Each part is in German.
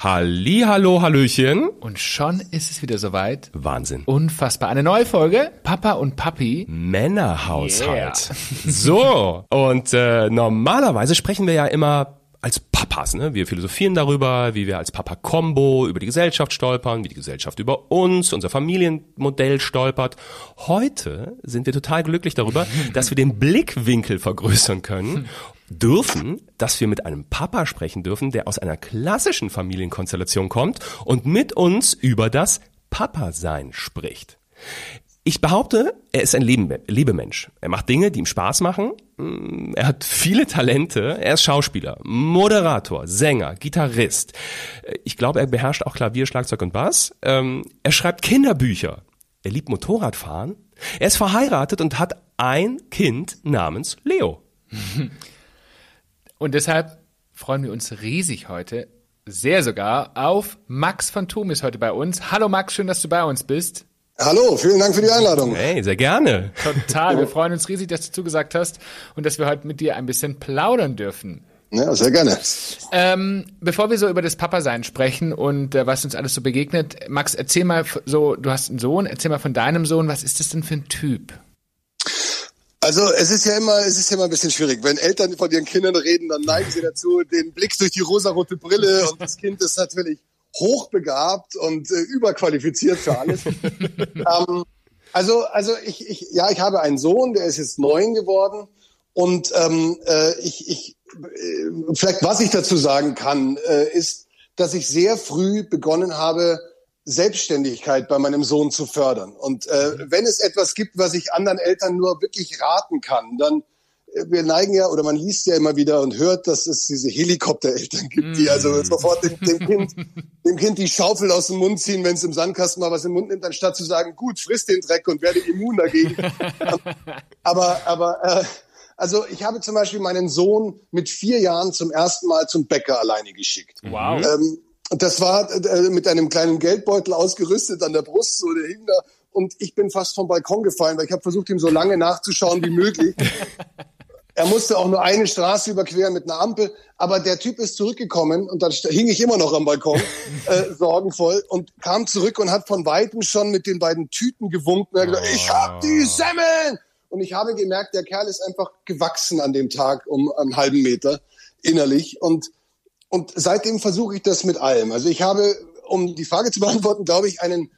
Halli, hallo, hallöchen. Und schon ist es wieder soweit. Wahnsinn. Unfassbar. Eine neue Folge. Papa und Papi. Männerhaushalt. So. Und äh, normalerweise sprechen wir ja immer als Papas, ne? Wir philosophieren darüber, wie wir als Papa-Kombo über die Gesellschaft stolpern, wie die Gesellschaft über uns, unser Familienmodell stolpert. Heute sind wir total glücklich darüber, dass wir den Blickwinkel vergrößern können dürfen, dass wir mit einem Papa sprechen dürfen, der aus einer klassischen Familienkonstellation kommt und mit uns über das Papa-Sein spricht. Ich behaupte, er ist ein Lebemensch. Er macht Dinge, die ihm Spaß machen. Mm, er hat viele Talente. Er ist Schauspieler, Moderator, Sänger, Gitarrist. Ich glaube, er beherrscht auch Klavier, Schlagzeug und Bass. Ähm, er schreibt Kinderbücher. Er liebt Motorradfahren. Er ist verheiratet und hat ein Kind namens Leo. Und deshalb freuen wir uns riesig heute, sehr sogar, auf Max von Thum ist heute bei uns. Hallo Max, schön, dass du bei uns bist. Hallo, vielen Dank für die Einladung. Hey, sehr gerne. Total, wir freuen uns riesig, dass du zugesagt hast und dass wir heute mit dir ein bisschen plaudern dürfen. Ja, sehr gerne. Ähm, bevor wir so über das Papa-Sein sprechen und äh, was uns alles so begegnet, Max, erzähl mal so, du hast einen Sohn, erzähl mal von deinem Sohn, was ist das denn für ein Typ? Also es ist ja immer, es ist ja immer ein bisschen schwierig. Wenn Eltern von ihren Kindern reden, dann neigen sie dazu, den Blick durch die rosarote Brille und das Kind ist natürlich hochbegabt und äh, überqualifiziert für alles. ähm, also, also ich, ich, ja, ich habe einen Sohn, der ist jetzt neun geworden und ähm, äh, ich, ich, äh, vielleicht was ich dazu sagen kann, äh, ist, dass ich sehr früh begonnen habe, Selbstständigkeit bei meinem Sohn zu fördern. Und äh, mhm. wenn es etwas gibt, was ich anderen Eltern nur wirklich raten kann, dann äh, wir neigen ja oder man liest ja immer wieder und hört, dass es diese Helikoptereltern gibt, die also mhm. sofort dem, dem, Kind, dem Kind die Schaufel aus dem Mund ziehen, wenn es im Sandkasten mal was im Mund nimmt, anstatt zu sagen, gut, friss den Dreck und werde immun dagegen. aber aber äh, also ich habe zum Beispiel meinen Sohn mit vier Jahren zum ersten Mal zum Bäcker alleine geschickt. Wow. Ähm, das war äh, mit einem kleinen Geldbeutel ausgerüstet an der Brust, so der hing da. Und ich bin fast vom Balkon gefallen, weil ich habe versucht, ihm so lange nachzuschauen wie möglich. er musste auch nur eine Straße überqueren mit einer Ampel, aber der Typ ist zurückgekommen und dann hing ich immer noch am Balkon, äh, sorgenvoll, und kam zurück und hat von weitem schon mit den beiden Tüten gewunken. Er hat gesagt, ich hab die Semmeln! Und ich habe gemerkt, der Kerl ist einfach gewachsen an dem Tag um einen halben Meter innerlich. Und und seitdem versuche ich das mit allem. Also ich habe, um die Frage zu beantworten, glaube ich, einen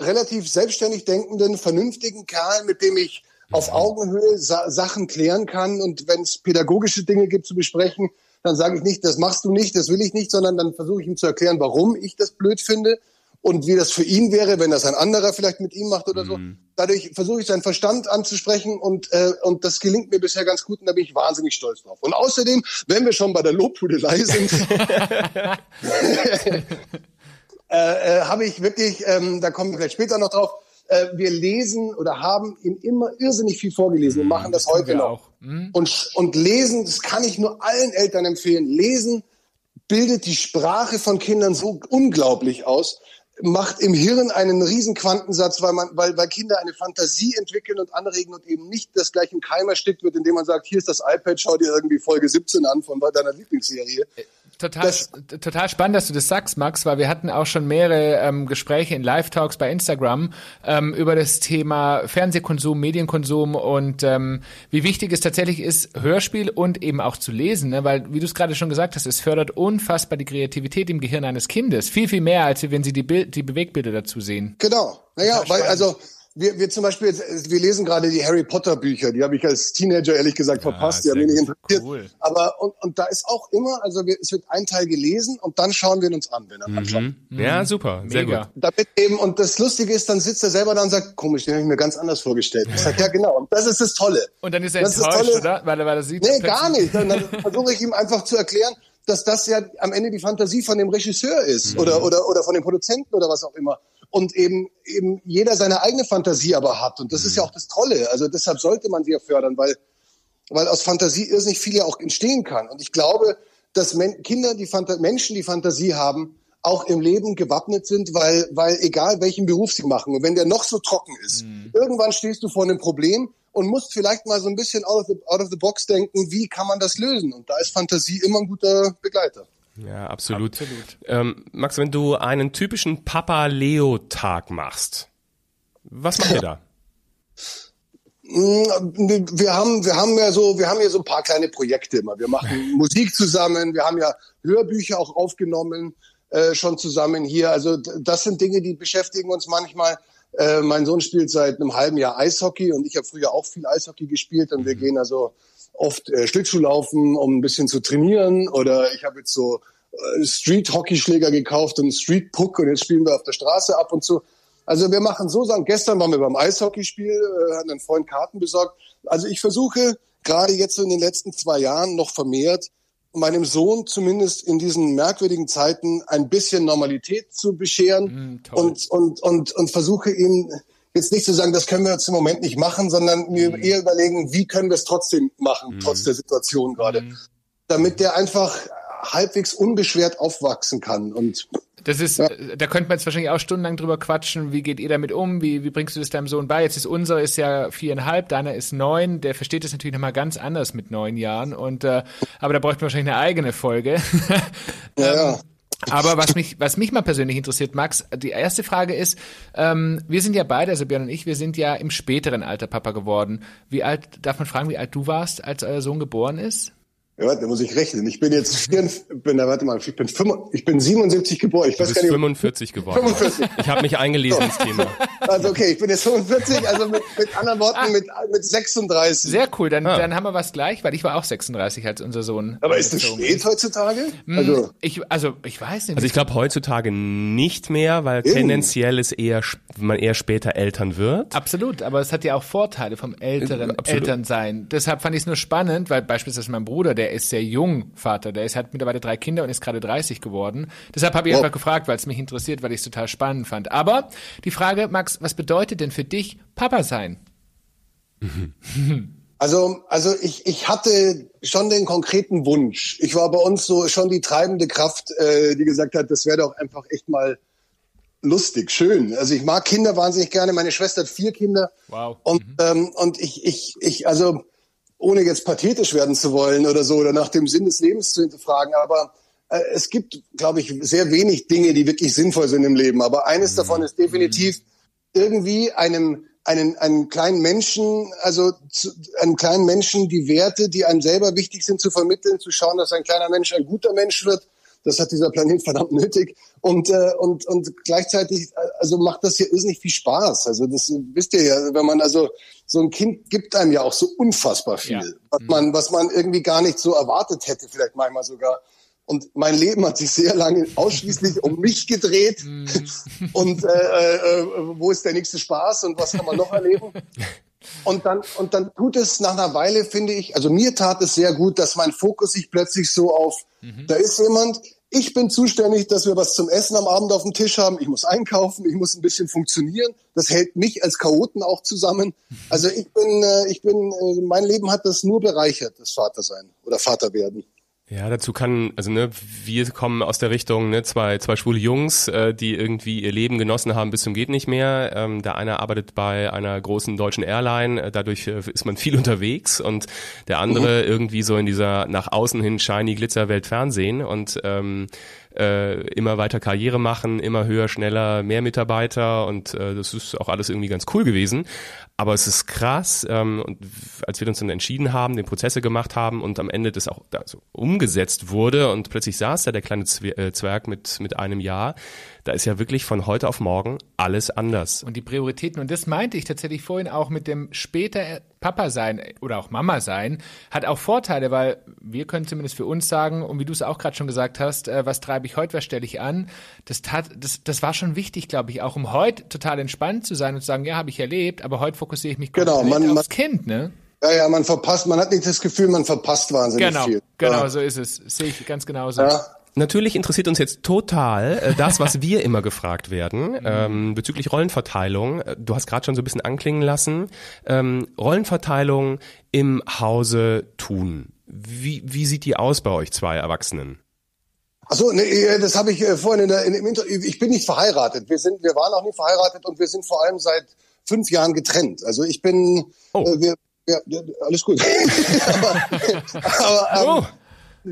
relativ selbstständig denkenden, vernünftigen Kerl, mit dem ich auf Augenhöhe Sa Sachen klären kann. Und wenn es pädagogische Dinge gibt zu besprechen, dann sage ich nicht, das machst du nicht, das will ich nicht, sondern dann versuche ich ihm zu erklären, warum ich das blöd finde und wie das für ihn wäre, wenn das ein anderer vielleicht mit ihm macht oder so. Mhm. Dadurch versuche ich seinen Verstand anzusprechen und, äh, und das gelingt mir bisher ganz gut und da bin ich wahnsinnig stolz drauf. Und außerdem, wenn wir schon bei der Lobhudelei sind, äh, äh, habe ich wirklich, ähm, da kommen wir vielleicht später noch drauf, äh, wir lesen oder haben ihm immer irrsinnig viel vorgelesen und mhm, machen das, das heute noch. Mhm. Und, und lesen, das kann ich nur allen Eltern empfehlen. Lesen bildet die Sprache von Kindern so unglaublich aus macht im Hirn einen riesen Quantensatz, weil man, weil, weil Kinder eine Fantasie entwickeln und anregen und eben nicht das gleich im Keim erstickt wird, indem man sagt, hier ist das iPad, schau dir irgendwie Folge 17 an von deiner Lieblingsserie. Total, das, total spannend, dass du das sagst, Max, weil wir hatten auch schon mehrere ähm, Gespräche in Live-Talks bei Instagram ähm, über das Thema Fernsehkonsum, Medienkonsum und ähm, wie wichtig es tatsächlich ist, Hörspiel und eben auch zu lesen, ne? weil, wie du es gerade schon gesagt hast, es fördert unfassbar die Kreativität im Gehirn eines Kindes. Viel, viel mehr, als wenn sie die, Bild, die Bewegbilder dazu sehen. Genau. Naja, weil, also wir, wir zum Beispiel, wir lesen gerade die Harry Potter Bücher, die habe ich als Teenager ehrlich gesagt ja, verpasst, die haben mich nicht interessiert. Cool. Aber und, und da ist auch immer, also wir, es wird ein Teil gelesen und dann schauen wir uns an, wenn er mhm. anschaut. Ja, super, sehr Mega. gut. Damit eben, und das Lustige ist, dann sitzt er selber da und sagt, komisch, den habe ich mir ganz anders vorgestellt. Ich sage, ja genau, und das ist das Tolle. Und dann ist er das enttäuscht, ist oder? Weil er, weil er sieht. Nee, gar nicht. Dann, dann versuche ich ihm einfach zu erklären, dass das ja am Ende die Fantasie von dem Regisseur ist mhm. oder, oder, oder von dem Produzenten oder was auch immer und eben eben jeder seine eigene Fantasie aber hat und das mhm. ist ja mhm. auch das Tolle. Also deshalb sollte man sie ja fördern, weil weil aus Fantasie irrsinnig viel ja auch entstehen kann. Und ich glaube, dass Men Kinder, die Phanta Menschen, die Fantasie haben, auch im Leben gewappnet sind, weil, weil egal welchen Beruf sie machen und wenn der noch so trocken ist, mhm. irgendwann stehst du vor einem Problem und musst vielleicht mal so ein bisschen out of, the, out of the box denken, wie kann man das lösen? Und da ist Fantasie immer ein guter Begleiter. Ja, absolut. absolut. Ähm, Max, wenn du einen typischen Papa-Leo-Tag machst, was macht ihr da? Mm, wir haben, wir haben ja so, wir haben ja so ein paar kleine Projekte immer. Wir machen Musik zusammen, wir haben ja Hörbücher auch aufgenommen, äh, schon zusammen hier. Also das sind Dinge, die beschäftigen uns manchmal. Äh, mein Sohn spielt seit einem halben Jahr Eishockey und ich habe früher auch viel Eishockey gespielt und wir mhm. gehen also oft äh, Schlittschuhlaufen, um ein bisschen zu trainieren. Oder ich habe jetzt so äh, Street-Hockeyschläger gekauft und Street-Puck und jetzt spielen wir auf der Straße ab und zu. Also wir machen so Sachen. Gestern waren wir beim Eishockeyspiel, äh, hatten einen Freund Karten besorgt. Also ich versuche gerade jetzt in den letzten zwei Jahren noch vermehrt meinem Sohn zumindest in diesen merkwürdigen Zeiten ein bisschen Normalität zu bescheren mm, und, und, und, und versuche ihn jetzt nicht zu sagen, das können wir jetzt im Moment nicht machen, sondern mir mm. eher überlegen, wie können wir es trotzdem machen, mm. trotz der Situation gerade. Mm. Damit der einfach halbwegs unbeschwert aufwachsen kann und das ist, ja. da könnte man jetzt wahrscheinlich auch stundenlang drüber quatschen. Wie geht ihr damit um? Wie, wie bringst du das deinem Sohn bei? Jetzt ist unser ist ja viereinhalb, deiner ist neun. Der versteht das natürlich nochmal ganz anders mit neun Jahren. Und, äh, aber da bräuchten wir wahrscheinlich eine eigene Folge. ja. ähm, aber was mich, was mich mal persönlich interessiert, Max, die erste Frage ist, ähm, wir sind ja beide, also Björn und ich, wir sind ja im späteren Alter Papa geworden. Wie alt, darf man fragen, wie alt du warst, als euer Sohn geboren ist? Ja, warte, da muss ich rechnen. Ich bin jetzt 44, bin, warte mal, ich bin, 5, ich bin 77 geboren. Ich du weiß bist gar nicht, 45 geworden. 45. Ich habe mich eingelesen ins Thema. Also okay, ich bin jetzt 45, also mit, mit anderen Worten mit, mit 36. Sehr cool, dann, ah. dann haben wir was gleich, weil ich war auch 36 als unser Sohn. Aber ist das spät heutzutage? Hm, also ich, also ich weiß nicht. Also ich glaube heutzutage nicht mehr, weil Eben. tendenziell ist eher man eher später Eltern wird. Absolut, aber es hat ja auch Vorteile vom älteren Absolut. Elternsein. Deshalb fand ich es nur spannend, weil beispielsweise mein Bruder, der der ist sehr jung Vater. Der ist, hat mittlerweile drei Kinder und ist gerade 30 geworden. Deshalb habe ich oh. einfach gefragt, weil es mich interessiert, weil ich es total spannend fand. Aber die Frage, Max, was bedeutet denn für dich Papa sein? Also, also ich, ich hatte schon den konkreten Wunsch. Ich war bei uns so schon die treibende Kraft, äh, die gesagt hat, das wäre doch einfach echt mal lustig, schön. Also ich mag Kinder wahnsinnig gerne. Meine Schwester hat vier Kinder. Wow. Und, mhm. ähm, und ich, ich, ich, also ohne jetzt pathetisch werden zu wollen oder so oder nach dem Sinn des Lebens zu hinterfragen, aber äh, es gibt, glaube ich, sehr wenig Dinge, die wirklich sinnvoll sind im Leben. Aber eines mhm. davon ist definitiv irgendwie einem einen, einen kleinen Menschen, also zu, einem kleinen Menschen die Werte, die einem selber wichtig sind, zu vermitteln, zu schauen, dass ein kleiner Mensch ein guter Mensch wird. Das hat dieser Planet verdammt nötig. Und, äh, und, und gleichzeitig, also macht das hier irrsinnig viel Spaß. Also das wisst ihr ja, wenn man also so ein Kind gibt einem ja auch so unfassbar viel, ja. was man, was man irgendwie gar nicht so erwartet hätte, vielleicht manchmal sogar. Und mein Leben hat sich sehr lange ausschließlich um mich gedreht. Mhm. und äh, äh, wo ist der nächste Spaß und was kann man noch erleben? Und dann, und dann tut es nach einer Weile, finde ich, also mir tat es sehr gut, dass mein Fokus sich plötzlich so auf, mhm. da ist jemand, ich bin zuständig, dass wir was zum Essen am Abend auf dem Tisch haben. Ich muss einkaufen, ich muss ein bisschen funktionieren. Das hält mich als Chaoten auch zusammen. Also ich bin, äh, ich bin, äh, mein Leben hat das nur bereichert, das Vatersein oder Vaterwerden. Ja, dazu kann, also ne, wir kommen aus der Richtung, ne, zwei, zwei schwule Jungs, äh, die irgendwie ihr Leben genossen haben bis zum geht nicht mehr. Ähm, der eine arbeitet bei einer großen deutschen Airline, äh, dadurch äh, ist man viel unterwegs und der andere mhm. irgendwie so in dieser nach außen hin shiny Glitzerwelt Fernsehen und ähm, äh, immer weiter Karriere machen, immer höher, schneller, mehr Mitarbeiter und äh, das ist auch alles irgendwie ganz cool gewesen. Aber es ist krass, ähm, und als wir uns dann entschieden haben, den Prozesse gemacht haben und am Ende das auch also umgesetzt wurde und plötzlich saß da der kleine äh, Zwerg mit, mit einem Jahr, da ist ja wirklich von heute auf morgen alles anders. Und die Prioritäten, und das meinte ich tatsächlich vorhin auch mit dem später Papa sein oder auch Mama sein, hat auch Vorteile, weil wir können zumindest für uns sagen, und wie du es auch gerade schon gesagt hast, äh, was treibe ich heute, was stelle ich an, das, tat, das, das war schon wichtig, glaube ich, auch um heute total entspannt zu sein und zu sagen, ja, habe ich erlebt, aber heute fokussiere ich mich genau, man, aufs Kind, ne? Ja, ja, man verpasst, man hat nicht das Gefühl, man verpasst wahnsinnig genau, viel. Genau, ja. so ist es. Sehe ich ganz genauso. Ja. Natürlich interessiert uns jetzt total äh, das, was wir immer gefragt werden mhm. ähm, bezüglich Rollenverteilung. Äh, du hast gerade schon so ein bisschen anklingen lassen. Ähm, Rollenverteilung im Hause tun. Wie, wie sieht die aus bei euch zwei Erwachsenen? Achso, nee, das habe ich äh, vorhin in der, in, im Interview. Ich bin nicht verheiratet. Wir sind, wir waren auch nie verheiratet und wir sind vor allem seit fünf Jahren getrennt. Also ich bin, oh. äh, wir, ja, alles gut. aber, aber ähm, oh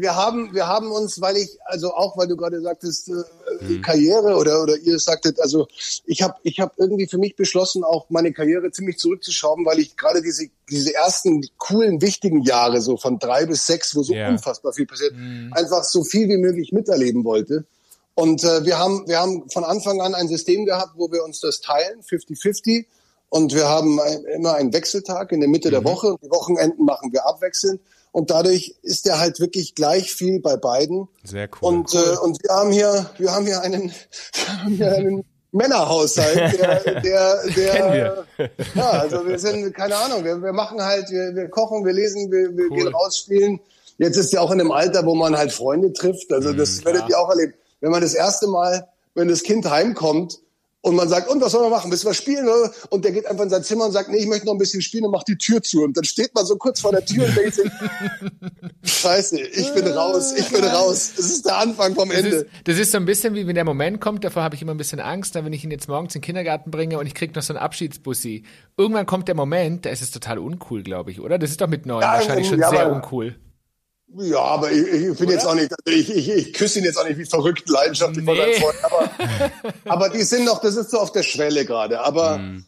wir haben, wir haben uns, weil ich, also auch, weil du gerade sagtest, äh, mhm. Karriere oder oder ihr sagtet, also ich habe, ich habe irgendwie für mich beschlossen, auch meine Karriere ziemlich zurückzuschrauben, weil ich gerade diese diese ersten coolen, wichtigen Jahre so von drei bis sechs, wo so yeah. unfassbar viel passiert, mhm. einfach so viel wie möglich miterleben wollte. Und äh, wir haben, wir haben von Anfang an ein System gehabt, wo wir uns das teilen, 50-50. Und wir haben ein, immer einen Wechseltag in der Mitte mhm. der Woche. Die Wochenenden machen wir abwechselnd. Und dadurch ist der halt wirklich gleich viel bei beiden. Sehr cool. Und, äh, und wir haben hier, wir haben hier einen, wir haben hier einen Männerhaushalt, der, der, der, Kennen wir. ja, also wir sind, keine Ahnung, wir, wir machen halt, wir, wir kochen, wir lesen, wir, wir cool. gehen rausspielen. Jetzt ist ja auch in einem Alter, wo man halt Freunde trifft. Also das mhm, werdet ihr auch erleben wenn man das erste Mal, wenn das Kind heimkommt und man sagt, und was soll man machen? Müssen wir spielen? Oder? Und der geht einfach in sein Zimmer und sagt, nee, ich möchte noch ein bisschen spielen und macht die Tür zu. Und dann steht man so kurz vor der Tür und denkt sich, scheiße, ich bin raus, ich bin raus. Das ist der Anfang vom das Ende. Ist, das ist so ein bisschen wie wenn der Moment kommt, davor habe ich immer ein bisschen Angst, dann wenn ich ihn jetzt morgens in den Kindergarten bringe und ich krieg noch so einen Abschiedsbussi. Irgendwann kommt der Moment, da ist es total uncool, glaube ich, oder? Das ist doch mit neun ja, wahrscheinlich schon ja, sehr uncool. Ja, aber ich, ich bin jetzt auch nicht, ich, ich, ich küsse ihn jetzt auch nicht wie verrückt leidenschaftlich nee. von Freund, aber, aber die sind noch, das ist so auf der Schwelle gerade, aber, mm.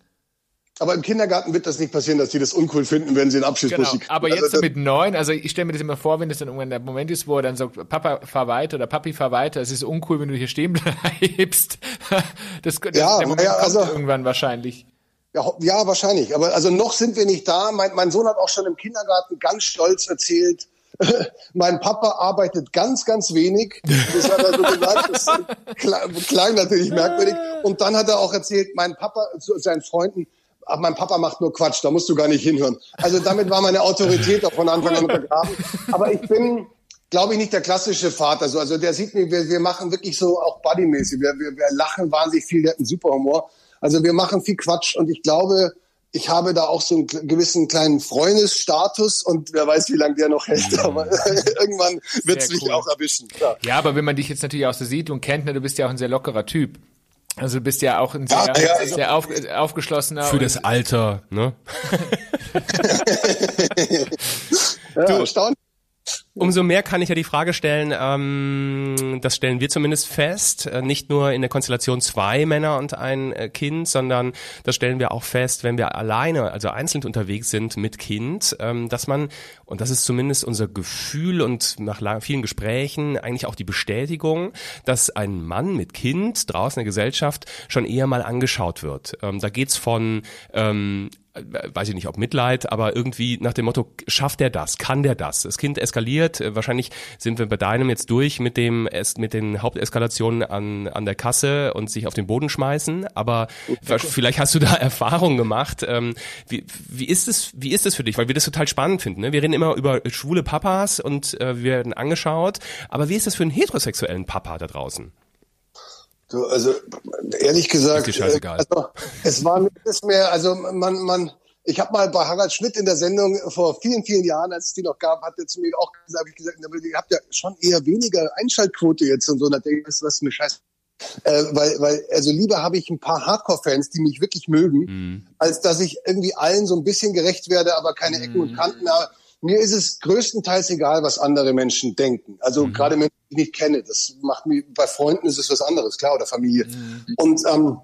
aber im Kindergarten wird das nicht passieren, dass die das uncool finden, wenn sie einen Abschiedsbus genau. Aber jetzt also, mit neun, also ich stelle mir das immer vor, wenn das dann irgendwann der Moment ist, wo er dann sagt, Papa, fahr weiter oder Papi, fahr weiter, es ist uncool, wenn du hier stehen bleibst. Das, das ja, der Moment ja, also, irgendwann wahrscheinlich. Ja, ja, wahrscheinlich. Aber also noch sind wir nicht da. Mein, mein Sohn hat auch schon im Kindergarten ganz stolz erzählt, mein Papa arbeitet ganz, ganz wenig. Das hat er so gesagt. Das klang natürlich merkwürdig. Und dann hat er auch erzählt, mein Papa zu seinen Freunden, ach, mein Papa macht nur Quatsch, da musst du gar nicht hinhören. Also damit war meine Autorität auch von Anfang an untergraben. Aber ich bin, glaube ich, nicht der klassische Vater. So, also der sieht mir, wir, wir machen wirklich so auch bodymäßig. Wir, wir, wir lachen wahnsinnig viel, der hat einen super Humor. Also wir machen viel Quatsch und ich glaube, ich habe da auch so einen gewissen kleinen Freundesstatus und wer weiß, wie lange der noch hält, aber irgendwann wird es mich cool. auch erwischen. Klar. Ja, aber wenn man dich jetzt natürlich auch so sieht und kennt, ne, du bist ja auch ein sehr lockerer Typ. Also du bist ja auch ein sehr, ja, ja, also sehr auf, aufgeschlossener. Für das Alter, ne? ja, du, erstaunlich. Umso mehr kann ich ja die Frage stellen, ähm, das stellen wir zumindest fest, äh, nicht nur in der Konstellation zwei Männer und ein äh, Kind, sondern das stellen wir auch fest, wenn wir alleine, also einzeln unterwegs sind mit Kind, ähm, dass man, und das ist zumindest unser Gefühl und nach lang, vielen Gesprächen eigentlich auch die Bestätigung, dass ein Mann mit Kind draußen in der Gesellschaft schon eher mal angeschaut wird. Ähm, da geht's von ähm, äh, weiß ich nicht, ob Mitleid, aber irgendwie nach dem Motto, schafft er das? Kann der das? Das Kind eskaliert. Äh, wahrscheinlich sind wir bei deinem jetzt durch mit dem, mit den Haupteskalationen an, an der Kasse und sich auf den Boden schmeißen. Aber okay. vielleicht hast du da Erfahrungen gemacht. Ähm, wie, wie ist es, wie ist es für dich? Weil wir das total spannend finden. Ne? Wir reden immer über schwule Papas und äh, wir werden angeschaut. Aber wie ist das für einen heterosexuellen Papa da draußen? Du, also ehrlich gesagt, ist scheißegal. Also, es war das mehr, also man, man, ich habe mal bei Harald Schmidt in der Sendung vor vielen, vielen Jahren, als es die noch gab, hat er zu mir auch gesagt, hab ich gesagt, ihr habt ja schon eher weniger Einschaltquote jetzt und so. Und da denke ich, was ist mir scheiße. Äh, weil, weil, also lieber habe ich ein paar Hardcore-Fans, die mich wirklich mögen, mm. als dass ich irgendwie allen so ein bisschen gerecht werde, aber keine Ecken mm. und Kanten habe mir ist es größtenteils egal, was andere Menschen denken. Also mhm. gerade Menschen, die ich nicht kenne. Das macht mir, bei Freunden ist es was anderes, klar, oder Familie. Mhm. Und ähm,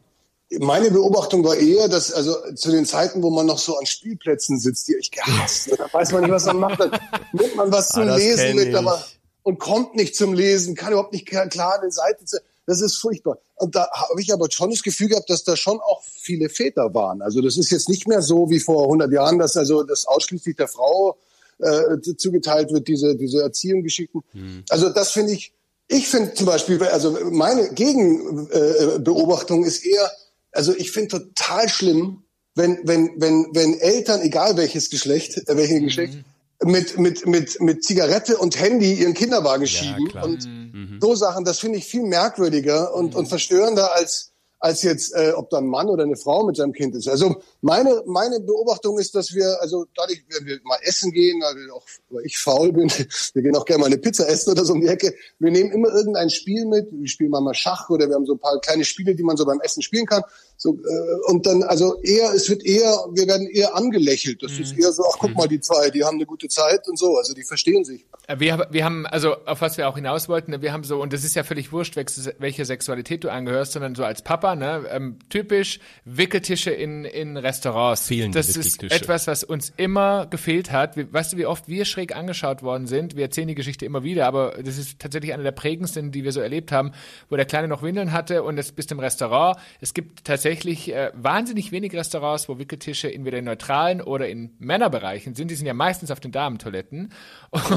meine Beobachtung war eher, dass also zu den Zeiten, wo man noch so an Spielplätzen sitzt, die ich gehasst, da weiß man nicht, was man macht, dann nimmt man was zum ah, Lesen mit, aber und kommt nicht zum Lesen, kann überhaupt nicht klar eine Seite zu. Das ist furchtbar. Und da habe ich aber schon das Gefühl gehabt, dass da schon auch viele Väter waren. Also das ist jetzt nicht mehr so wie vor 100 Jahren, dass also das ausschließlich der Frau äh, zugeteilt wird, diese, diese Erziehungsgeschichten. Mhm. Also das finde ich, ich finde zum Beispiel, also meine Gegenbeobachtung ist eher, also ich finde total schlimm, wenn, wenn, wenn, wenn Eltern, egal welches Geschlecht, äh, welches mhm. Geschlecht, mit, mit, mit, mit Zigarette und Handy ihren Kinderwagen schieben. Ja, und mhm. so Sachen, das finde ich viel merkwürdiger und, mhm. und verstörender als, als jetzt, äh, ob da ein Mann oder eine Frau mit seinem Kind ist. Also meine, meine Beobachtung ist, dass wir, also dadurch, wenn wir mal essen gehen, weil, auch, weil ich faul bin, wir gehen auch gerne mal eine Pizza essen oder so um die Ecke, wir nehmen immer irgendein Spiel mit, wir spielen mal Schach oder wir haben so ein paar kleine Spiele, die man so beim Essen spielen kann. So, äh, und dann, also eher, es wird eher, wir werden eher angelächelt. Das mhm. ist eher so, ach guck mal, die zwei, die haben eine gute Zeit und so, also die verstehen sich. Äh, wir, wir haben, also auf was wir auch hinaus wollten, wir haben so, und das ist ja völlig wurscht, welche Sexualität du angehörst, sondern so als Papa, ne, ähm, typisch Wickeltische in, in Restaurants. Vielen Das ist etwas, was uns immer gefehlt hat. Wie, weißt du, wie oft wir schräg angeschaut worden sind? Wir erzählen die Geschichte immer wieder, aber das ist tatsächlich eine der prägendsten, die wir so erlebt haben, wo der Kleine noch Windeln hatte und es bist im Restaurant. Es gibt tatsächlich äh, wahnsinnig wenig Restaurants, wo Wickeltische entweder in neutralen oder in Männerbereichen sind. Die sind ja meistens auf den Damentoiletten.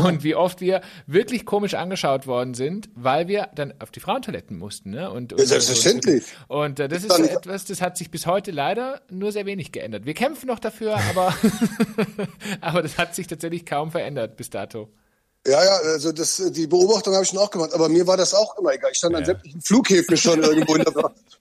Und wie oft wir wirklich komisch angeschaut worden sind, weil wir dann auf die Frauentoiletten mussten. Ne? Und, und, Selbstverständlich. Und, und äh, das ist etwas, das hat sich bis heute leider nur sehr wenig geändert. Wir kämpfen noch dafür, aber, aber das hat sich tatsächlich kaum verändert bis dato. Ja, ja, also das, die Beobachtung habe ich schon auch gemacht, aber mir war das auch immer egal. Ich stand ja. an sämtlichen Flughäfen schon irgendwo in der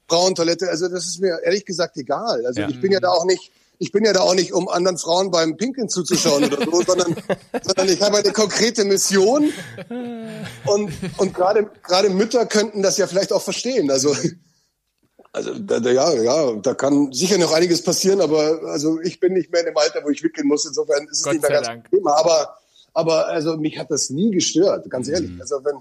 Frauentoilette. Also das ist mir ehrlich gesagt egal. Also ja. ich bin ja da auch nicht, ich bin ja da auch nicht, um anderen Frauen beim Pinkeln zuzuschauen oder so, sondern, sondern ich habe eine konkrete Mission. Und, und gerade, gerade Mütter könnten das ja vielleicht auch verstehen. Also, also da, da, ja, ja, da kann sicher noch einiges passieren, aber also ich bin nicht mehr in dem Alter, wo ich wickeln muss. Insofern ist es Gott nicht mehr ganz Dank. Thema. Aber aber also mich hat das nie gestört, ganz ehrlich. Mhm. Also wenn,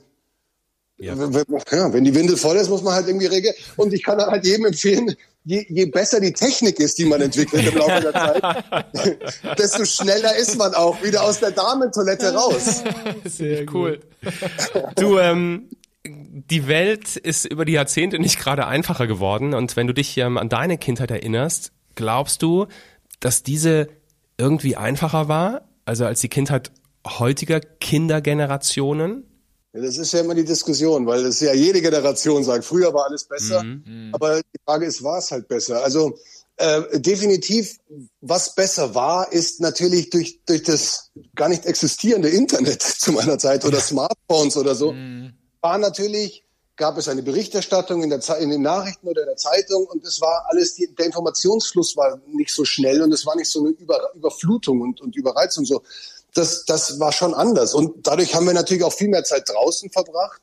ja. Wenn, ja, wenn die Windel voll ist, muss man halt irgendwie regeln. Und ich kann halt jedem empfehlen, je, je besser die Technik ist, die man entwickelt im Laufe der Zeit, desto schneller ist man auch wieder aus der Damentoilette raus. Sehr cool. Du, ähm, die Welt ist über die Jahrzehnte nicht gerade einfacher geworden. Und wenn du dich ähm, an deine Kindheit erinnerst, glaubst du, dass diese irgendwie einfacher war? Also als die Kindheit heutiger Kindergenerationen? Ja, das ist ja immer die Diskussion, weil es ja jede Generation sagt, früher war alles besser, mhm. mhm. aber die Frage ist, war es halt besser? Also äh, definitiv, was besser war, ist natürlich durch, durch das gar nicht existierende Internet zu meiner Zeit oder Smartphones oder so, mhm. war natürlich, gab es eine Berichterstattung in, der in den Nachrichten oder in der Zeitung und es war alles, die, der Informationsfluss war nicht so schnell und es war nicht so eine Über, Überflutung und, und Überreizung so das, das war schon anders. Und dadurch haben wir natürlich auch viel mehr Zeit draußen verbracht.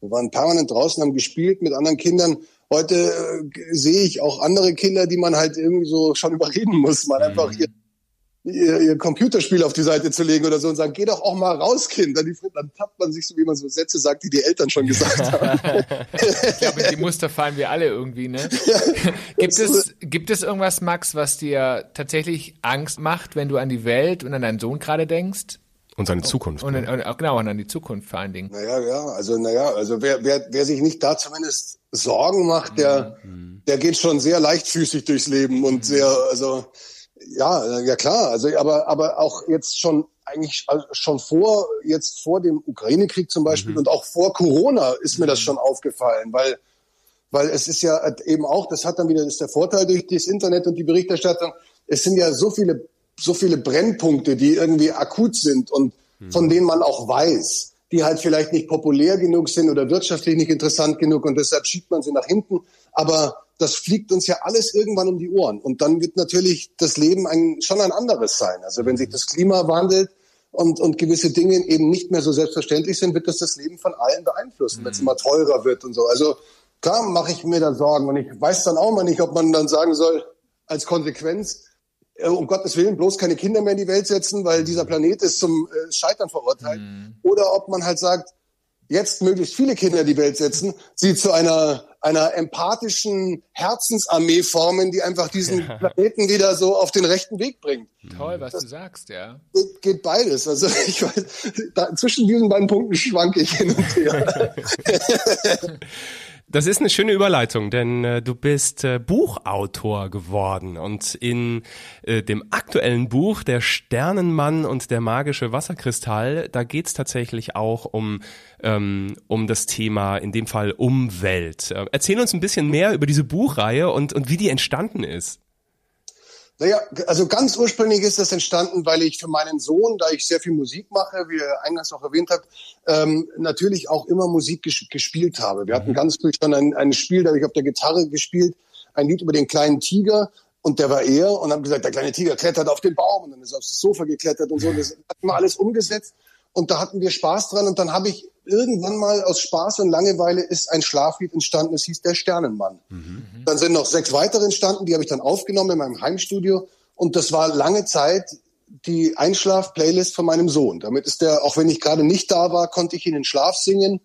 Wir waren permanent draußen, haben gespielt mit anderen Kindern. Heute äh, sehe ich auch andere Kinder, die man halt irgendwie so schon überreden muss, mal einfach mhm. hier ihr, ihr Computerspiel auf die Seite zu legen oder so und sagen, geh doch auch mal raus, Kind. Dann, dann tappt man sich so, wie man so Sätze sagt, die die Eltern schon gesagt haben. ich glaube, die Muster fallen wir alle irgendwie, ne? Ja, gibt es, gibt es irgendwas, Max, was dir tatsächlich Angst macht, wenn du an die Welt und an deinen Sohn gerade denkst? Und seine Zukunft. Und, ne? und, und, genau, und an die Zukunft vor allen Dingen. Naja, ja, also, naja, also wer, wer, wer sich nicht da zumindest Sorgen macht, der, mhm. der geht schon sehr leichtfüßig durchs Leben und mhm. sehr, also, ja, ja klar. Also, aber, aber auch jetzt schon eigentlich also schon vor jetzt vor dem Ukraine-Krieg zum Beispiel mhm. und auch vor Corona ist mir das mhm. schon aufgefallen, weil weil es ist ja eben auch, das hat dann wieder das ist der Vorteil durch das Internet und die Berichterstattung. Es sind ja so viele so viele Brennpunkte, die irgendwie akut sind und mhm. von denen man auch weiß, die halt vielleicht nicht populär genug sind oder wirtschaftlich nicht interessant genug und deshalb schiebt man sie nach hinten. Aber das fliegt uns ja alles irgendwann um die Ohren. Und dann wird natürlich das Leben ein, schon ein anderes sein. Also wenn sich das Klima wandelt und, und gewisse Dinge eben nicht mehr so selbstverständlich sind, wird das das Leben von allen beeinflussen, mhm. wenn es immer teurer wird und so. Also klar mache ich mir da Sorgen und ich weiß dann auch mal nicht, ob man dann sagen soll, als Konsequenz, äh, um Gottes Willen bloß keine Kinder mehr in die Welt setzen, weil dieser Planet ist zum äh, Scheitern verurteilt. Mhm. Oder ob man halt sagt, jetzt möglichst viele Kinder in die Welt setzen, sie zu einer, einer empathischen Herzensarmee formen, die einfach diesen ja. Planeten wieder so auf den rechten Weg bringt. Toll, was das du sagst, ja. Geht, geht beides. Also ich weiß, da, zwischen diesen beiden Punkten schwanke ich hin und her. Das ist eine schöne Überleitung, denn äh, du bist äh, Buchautor geworden und in äh, dem aktuellen Buch Der Sternenmann und der magische Wasserkristall, da geht's tatsächlich auch um ähm, um das Thema, in dem Fall Umwelt. Äh, erzähl uns ein bisschen mehr über diese Buchreihe und und wie die entstanden ist. Naja, also ganz ursprünglich ist das entstanden, weil ich für meinen Sohn, da ich sehr viel Musik mache, wie er eingangs auch erwähnt hat, ähm, natürlich auch immer Musik ges gespielt habe. Wir hatten mhm. ganz früh schon ein, ein Spiel, da habe ich auf der Gitarre gespielt, ein Lied über den kleinen Tiger und der war er und haben gesagt, der kleine Tiger klettert auf den Baum und dann ist er aufs Sofa geklettert und so. Und das hatten wir alles umgesetzt und da hatten wir Spaß dran und dann habe ich irgendwann mal aus Spaß und Langeweile ist ein Schlaflied entstanden, es hieß Der Sternenmann. Mhm. Dann sind noch sechs weitere entstanden, die habe ich dann aufgenommen in meinem Heimstudio und das war lange Zeit die Einschlaf-Playlist von meinem Sohn. Damit ist der, auch wenn ich gerade nicht da war, konnte ich ihn in Schlaf singen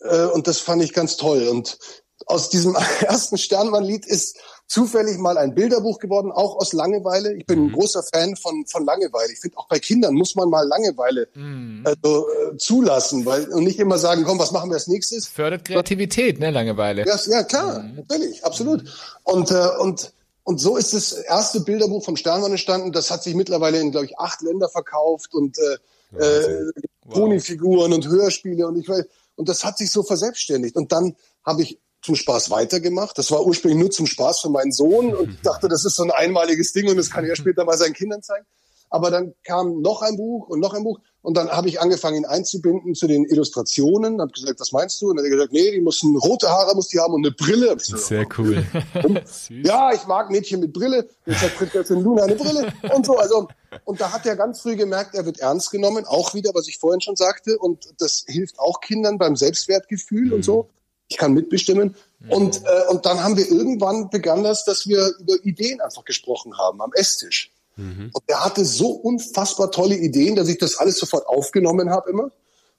äh, und das fand ich ganz toll. Und aus diesem ersten Sternmann-Lied ist zufällig mal ein Bilderbuch geworden, auch aus Langeweile. Ich bin mhm. ein großer Fan von, von Langeweile. Ich finde, auch bei Kindern muss man mal Langeweile mhm. also, äh, zulassen weil, und nicht immer sagen, komm, was machen wir als nächstes? Fördert Kreativität, ne, Langeweile. Ja, ja klar, mhm. natürlich, absolut. Und, äh, und, und so ist das erste Bilderbuch vom Sternmann entstanden. Das hat sich mittlerweile in, glaube ich, acht Länder verkauft und äh, äh, wow. Und Hörspiele und ich weiß, und das hat sich so verselbstständigt. Und dann habe ich zum Spaß weitergemacht. Das war ursprünglich nur zum Spaß für meinen Sohn und ich dachte, das ist so ein einmaliges Ding und das kann er später mal seinen Kindern zeigen. Aber dann kam noch ein Buch und noch ein Buch und dann habe ich angefangen, ihn einzubinden zu den Illustrationen. Habe gesagt, was meinst du? Und dann hat er gesagt, nee, die müssen rote Haare muss die haben und eine Brille. Sehr cool. ja, ich mag Mädchen mit Brille. Jetzt hat Prinzessin Luna eine Brille und so. Also und da hat er ganz früh gemerkt, er wird ernst genommen. Auch wieder, was ich vorhin schon sagte. Und das hilft auch Kindern beim Selbstwertgefühl mhm. und so ich kann mitbestimmen. Mhm. Und, äh, und dann haben wir irgendwann begann das, dass wir über Ideen einfach gesprochen haben am Esstisch. Mhm. Und er hatte so unfassbar tolle Ideen, dass ich das alles sofort aufgenommen habe immer.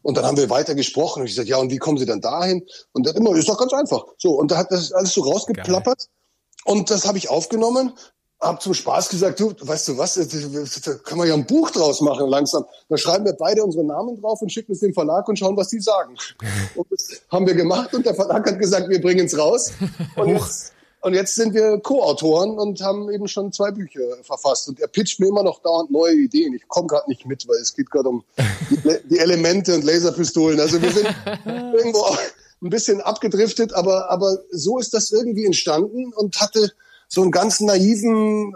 Und dann haben wir weiter gesprochen. Und ich sagte, ja, und wie kommen Sie dann dahin? Und er immer, ist doch ganz einfach. So, und da hat das alles so rausgeplappert. Geil. Und das habe ich aufgenommen hab zum Spaß gesagt, du, weißt du was, da kann man ja ein Buch draus machen langsam. Da schreiben wir beide unsere Namen drauf und schicken es dem Verlag und schauen, was die sagen. Und das haben wir gemacht und der Verlag hat gesagt, wir bringen es raus. Und jetzt, und jetzt sind wir Co-Autoren und haben eben schon zwei Bücher verfasst. Und er pitcht mir immer noch dauernd neue Ideen. Ich komme gerade nicht mit, weil es geht gerade um die, die Elemente und Laserpistolen. Also wir sind irgendwo ein bisschen abgedriftet, aber, aber so ist das irgendwie entstanden und hatte so einen ganz naiven,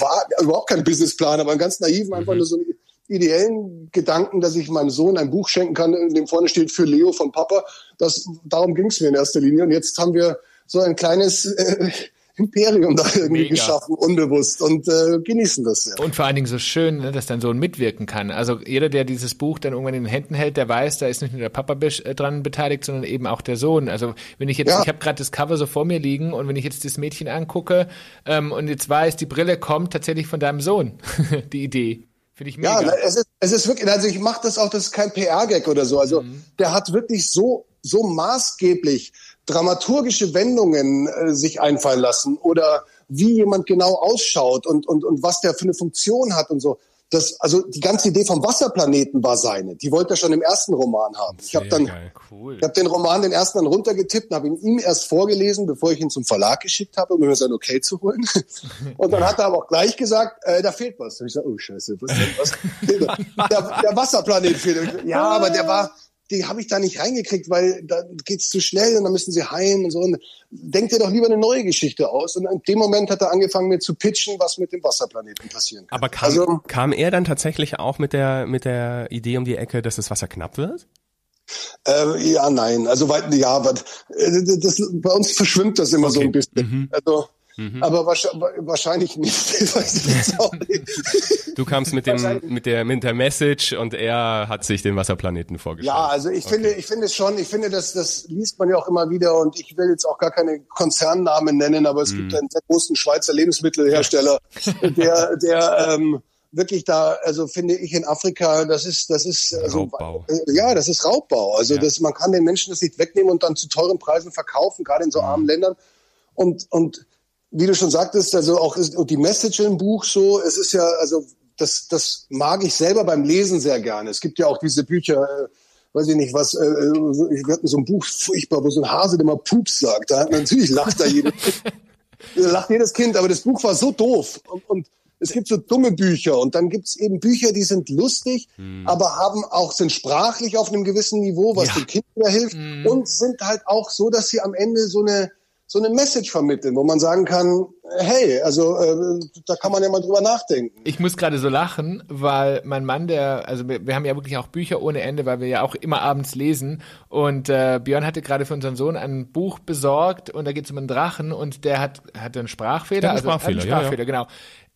war überhaupt kein Businessplan, aber einen ganz naiven, einfach mhm. nur so einen ideellen Gedanken, dass ich meinem Sohn ein Buch schenken kann, in dem vorne steht für Leo von Papa. Das, darum ging es mir in erster Linie. Und jetzt haben wir so ein kleines äh, Imperium da irgendwie Mega. geschaffen, unbewusst und äh, genießen das sehr. Und vor allen Dingen so schön, ne, dass dein Sohn mitwirken kann. Also jeder, der dieses Buch dann irgendwann in den Händen hält, der weiß, da ist nicht nur der Papa äh, dran beteiligt, sondern eben auch der Sohn. Also wenn ich jetzt, ja. ich habe gerade das Cover so vor mir liegen und wenn ich jetzt das Mädchen angucke ähm, und jetzt weiß, die Brille kommt tatsächlich von deinem Sohn, die Idee. Finde ich mega. Ja, es ist, es ist wirklich, also ich mache das auch, das ist kein PR-Gag oder so. Also mhm. der hat wirklich so, so maßgeblich dramaturgische Wendungen äh, sich einfallen lassen oder wie jemand genau ausschaut und, und, und was der für eine Funktion hat und so. Das, also die ganze Idee vom Wasserplaneten war seine. Die wollte er schon im ersten Roman haben. Ich habe dann, cool. ich habe den Roman den ersten dann runtergetippt und habe ihn ihm erst vorgelesen, bevor ich ihn zum Verlag geschickt habe, um mir sein Okay zu holen. Und dann hat er aber auch gleich gesagt, äh, da fehlt was. Und ich sage, oh Scheiße, was, was der, der Wasserplanet fehlt. Ja, aber der war, die habe ich da nicht reingekriegt, weil da geht's zu schnell und dann müssen sie heim und so. Und denkt ihr doch lieber eine neue Geschichte aus. Und in dem Moment hat er angefangen, mir zu pitchen, was mit dem Wasserplaneten passieren kann. Aber kam, also, kam er dann tatsächlich auch mit der, mit der Idee um die Ecke, dass das Wasser knapp wird? Äh, ja, nein. Also weit, ja, aber äh, das, bei uns verschwimmt das immer okay. so ein bisschen. Mhm. Also Mhm. Aber wahrscheinlich nicht. du kamst mit dem mit der mit der Message und er hat sich den Wasserplaneten vorgestellt. Ja, also ich okay. finde, ich finde schon, ich finde, das das liest man ja auch immer wieder und ich will jetzt auch gar keine Konzernnamen nennen, aber es mhm. gibt einen sehr großen Schweizer Lebensmittelhersteller, der der ähm, wirklich da, also finde ich in Afrika, das ist, das ist also, Raubbau. Äh, ja, das ist Raubbau. Also ja. das, man kann den Menschen das nicht wegnehmen und dann zu teuren Preisen verkaufen, gerade in so mhm. armen Ländern. Und und wie du schon sagtest, also auch die Message im Buch so, es ist ja, also das, das mag ich selber beim Lesen sehr gerne. Es gibt ja auch diese Bücher, äh, weiß ich nicht was, äh, äh wir hatten so ein Buch furchtbar, wo so ein Hase, der mal Pups sagt. Da hat natürlich lacht da jedes, lacht jedes Kind, aber das Buch war so doof. Und, und es gibt so dumme Bücher und dann gibt's eben Bücher, die sind lustig, hm. aber haben auch, sind sprachlich auf einem gewissen Niveau, was ja. dem Kind wieder hilft hm. und sind halt auch so, dass sie am Ende so eine, so eine Message vermitteln, wo man sagen kann, hey, also äh, da kann man ja mal drüber nachdenken. Ich muss gerade so lachen, weil mein Mann, der, also wir, wir haben ja wirklich auch Bücher ohne Ende, weil wir ja auch immer abends lesen. Und äh, Björn hatte gerade für unseren Sohn ein Buch besorgt und da geht es um einen Drachen und der hat hatte einen Sprachfehler, Ja, einen also Sprachfehler, einen ja, ja. Sprachfehler, genau.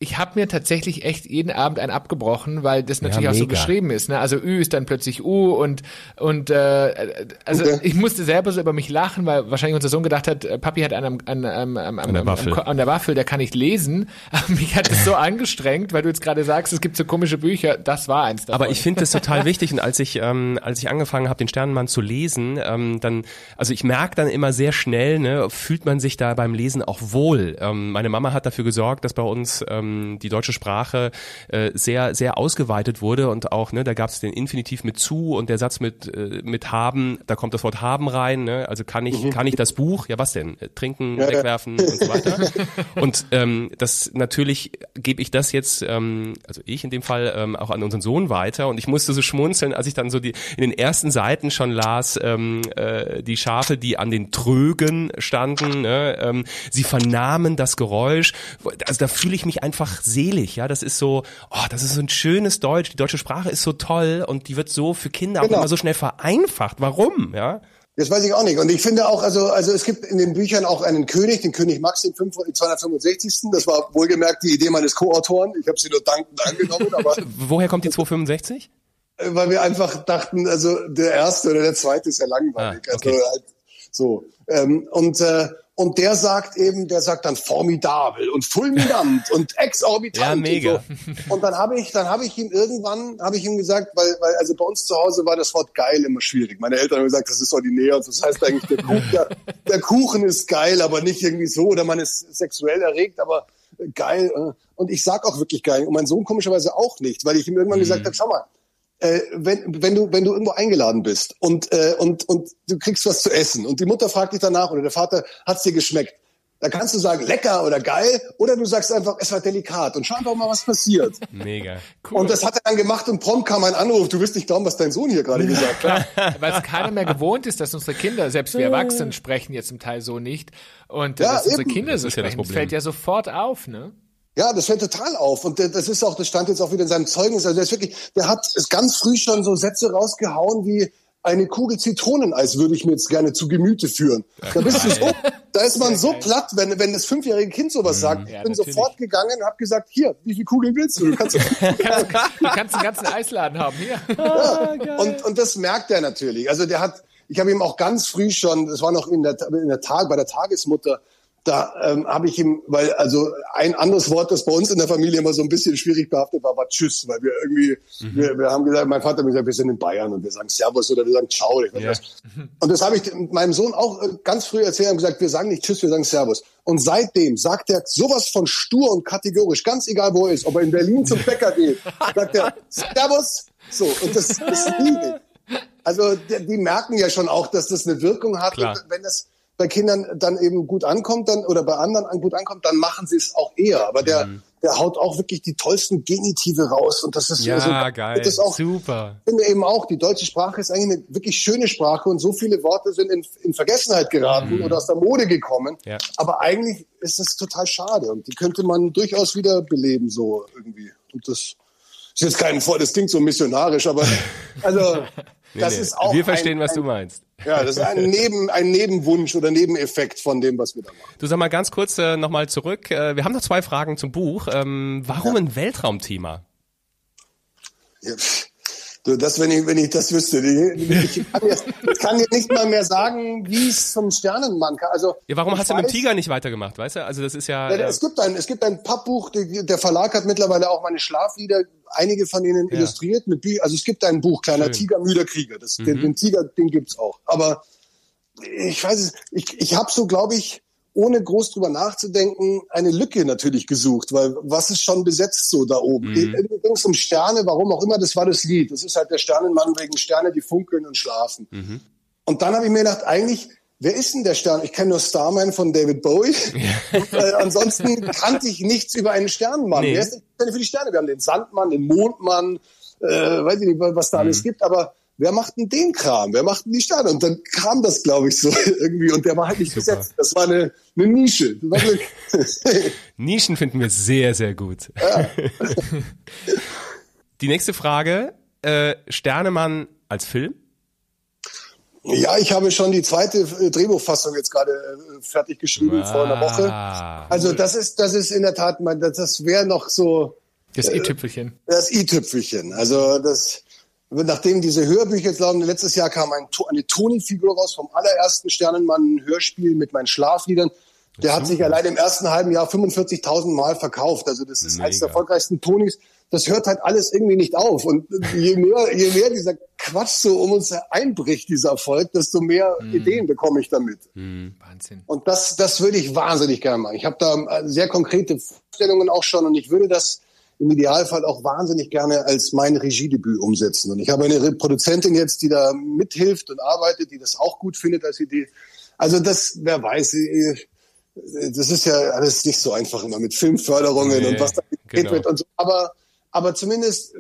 Ich habe mir tatsächlich echt jeden Abend einen abgebrochen, weil das natürlich auch so geschrieben ist. Ne? Also Ü ist dann plötzlich U und und äh, also Okay. ich musste selber so über mich lachen, weil wahrscheinlich unser Sohn gedacht hat, äh, Papi hat einen am, am, am, am, am, der Waffel. an der Waffel, der kann nicht lesen. Aber mich hat es so angestrengt, weil du jetzt gerade sagst, es gibt so komische Bücher. Das war eins davon. Aber ich finde das total wichtig und als ich ähm, als ich angefangen habe, den Sternenmann zu lesen, ähm, dann also ich merke dann immer sehr schnell, ne, fühlt man sich da beim Lesen auch wohl. Ähm, meine Mama hat dafür gesorgt, dass bei uns ähm, die deutsche Sprache äh, sehr sehr ausgeweitet wurde und auch ne, da gab es den Infinitiv mit zu und der Satz mit äh, mit haben, da kommt das Wort haben rein. Ne? Also kann ich kann ich das Buch? Ja was denn? Äh, Trinken, Ja, ja. wegwerfen und so weiter. Und ähm, das natürlich gebe ich das jetzt, ähm, also ich in dem Fall ähm, auch an unseren Sohn weiter. Und ich musste so schmunzeln, als ich dann so die in den ersten Seiten schon las, ähm, äh, die Schafe, die an den Trögen standen. Ne? Ähm, sie vernahmen das Geräusch. Also da fühle ich mich einfach selig. Ja, das ist so, oh, das ist so ein schönes Deutsch. Die deutsche Sprache ist so toll und die wird so für Kinder auch Genau. immer so schnell vereinfacht. Warum? Ja. Das weiß ich auch nicht. Und ich finde auch, also, also es gibt in den Büchern auch einen König, den König Max, den 500 265. Das war wohlgemerkt die Idee meines Co-Autoren. Ich habe sie nur dankend angenommen, aber Woher kommt die 265? äh, weil wir einfach dachten, also der erste oder der zweite ist ja langweilig. Ah, okay. Also halt so. Ähm, und äh, und der sagt eben, der sagt dann formidabel und fulminant und exorbitant. Ja, mega. Und, so. und dann habe ich, dann habe ich ihm irgendwann, habe ich ihm gesagt, weil, weil also bei uns zu Hause war das Wort geil immer schwierig. Meine Eltern haben gesagt, das ist ordinär. Und das heißt eigentlich, der Kuchen, der, der Kuchen ist geil, aber nicht irgendwie so oder man ist sexuell erregt, aber geil. Und ich sag auch wirklich geil. Und mein Sohn komischerweise auch nicht, weil ich ihm irgendwann gesagt habe, schau mal, äh, wenn, wenn du wenn du irgendwo eingeladen bist und äh, und und du kriegst was zu essen und die Mutter fragt dich danach oder der Vater hat's dir geschmeckt, dann kannst du sagen lecker oder geil oder du sagst einfach es war delikat und schau einfach mal was passiert. Mega. Und das hat er dann gemacht und prompt kam ein Anruf. Du wirst nicht glauben, was dein Sohn hier gerade gesagt hat. weil es keiner mehr gewohnt ist, dass unsere Kinder, selbst wir Erwachsenen sprechen jetzt zum Teil so nicht. Und äh, Ja, dass unsere eben. Kinder so ja das sprechen, das Problem. fällt ja sofort auf, ne? Ja, das fällt total auf. Und das ist auch, das stand jetzt auch wieder in seinem Zeugnis. Also der ist wirklich, der hat es ganz früh schon so Sätze rausgehauen wie eine Kugel Zitroneneis würde ich mir jetzt gerne zu Gemüte führen. Da bist du so, da ist man so platt, wenn, wenn das fünfjährige Kind sowas sagt. Ich Ja, bin natürlich. sofort gegangen und habe gesagt, hier, wie viele Kugeln willst du? Du kannst Du kannst einen ganzen Eisladen haben hier. Ja, und, und das merkt er natürlich. Also der hat, ich habe ihm auch ganz früh schon, das war noch in der, in der Tag, bei der Tagesmutter, da ähm, habe ich ihm, weil also ein anderes Wort, das bei uns in der Familie immer so ein bisschen schwierig behaftet war, war Tschüss, weil wir irgendwie, wir, wir haben gesagt, mein Vater hat mir gesagt, wir sind in Bayern und wir sagen Servus oder wir sagen Ciao. Ich weiß Ja. was. Und das habe ich meinem Sohn auch äh, ganz früh erzählt und gesagt, wir sagen nicht Tschüss, wir sagen Servus. Und seitdem sagt er sowas von stur und kategorisch, ganz egal wo er ist, ob er in Berlin zum Bäcker geht, sagt er Servus. So, und das, das liebe ich. Also die, die merken ja schon auch, dass das eine Wirkung hat. Wenn das bei Kindern dann eben gut ankommt, dann oder bei anderen an- gut ankommt, dann machen sie es auch eher. Aber der, der haut auch wirklich die tollsten Genitive raus. Und das ist Ja, so, geil. Das ist auch, Super. ich finde eben auch, die deutsche Sprache ist eigentlich eine wirklich schöne Sprache und so viele Worte sind in, in Vergessenheit geraten oder aus der Mode gekommen. Ja. Aber eigentlich ist das total schade und die könnte man durchaus wieder beleben, so irgendwie. Und das ist jetzt kein voll, das klingt so missionarisch, aber also das Nee, ist auch Wir verstehen, ein, was du meinst. Ja, das ist ein, Neben, ein Nebenwunsch oder Nebeneffekt von dem, was wir da machen. Du sag mal ganz kurz äh, nochmal zurück. Äh, wir haben noch zwei Fragen zum Buch. Ähm, warum ein Weltraumthema? Ja, pff. Du, das, wenn ich, wenn ich das wüsste, die, die, ich, kann jetzt, ich kann dir nicht mal mehr sagen, wie es zum Sternenmann kann. Also, Ja, warum hast du mit dem weiß- Tiger nicht weitergemacht, weißt du? Also das ist ja... Ja, äh, es gibt ein, es gibt ein Pappbuch, die- der Verlag hat mittlerweile auch meine Schlaflieder, einige von ihnen Ja. illustriert mit Bü also es gibt ein Buch, Kleiner Schön. Mhm. Tiger, müder Krieger. Das, den, den Tiger, den gibt's auch. Aber ich weiß es, ich, ich habe so, glaube ich, ohne groß drüber nachzudenken, eine Lücke natürlich gesucht, weil was ist schon besetzt so da oben? Mhm. Es um Sterne, warum auch immer, das war das Lied. Das ist halt der Sternenmann wegen Sterne, die funkeln und schlafen. Mhm. Und dann habe ich mir gedacht, eigentlich, wer ist denn der Stern? Ich kenne nur Starman von David Bowie. Und, äh, ansonsten kannte ich nichts über einen Sternenmann. Nee. Wer ist denn für die Sterne? Wir haben den Sandmann, den Mondmann, äh, weiß ich nicht, was da alles Mhm. gibt. Aber wer macht denn den Kram? Wer macht denn die Sterne? Und dann kam das, glaube ich, so irgendwie. Und der war halt nicht Super. besetzt. Das war eine, eine Nische. Das war Nischen finden wir sehr, sehr gut. Ja. die nächste Frage, äh, Sternemann als Film? Ja, ich habe schon die zweite äh, Drehbuchfassung jetzt gerade äh, fertig geschrieben ah, vor einer Woche. Also das ist, das ist in der Tat, das, das wäre noch so. Das i-Tüpfelchen. Das i-Tüpfelchen. Also das, nachdem diese Hörbücher jetzt laufen, letztes Jahr kam ein, eine Toni-Figur raus vom allerersten Sternenmann-Hörspiel mit meinen Schlafliedern. Der hat sich allein im ersten halben Jahr 45.000 Mal verkauft. Also das ist Mega. eines der erfolgreichsten Tonis. Das hört halt alles irgendwie nicht auf. Und je mehr, je mehr dieser Quatsch so um uns einbricht, dieser Erfolg, desto mehr mm. Ideen bekomme ich damit. Mm. Wahnsinn. Und das, das würde ich wahnsinnig gerne machen. Ich habe da sehr konkrete Vorstellungen auch schon und ich würde das im Idealfall auch wahnsinnig gerne als mein Regiedebüt umsetzen. Und ich habe eine Produzentin jetzt, die da mithilft und arbeitet, die das auch gut findet als Idee. Also das, wer weiß, das ist ja alles nicht so einfach immer mit Filmförderungen nee, und was da genau. wird und so. Aber, aber zumindest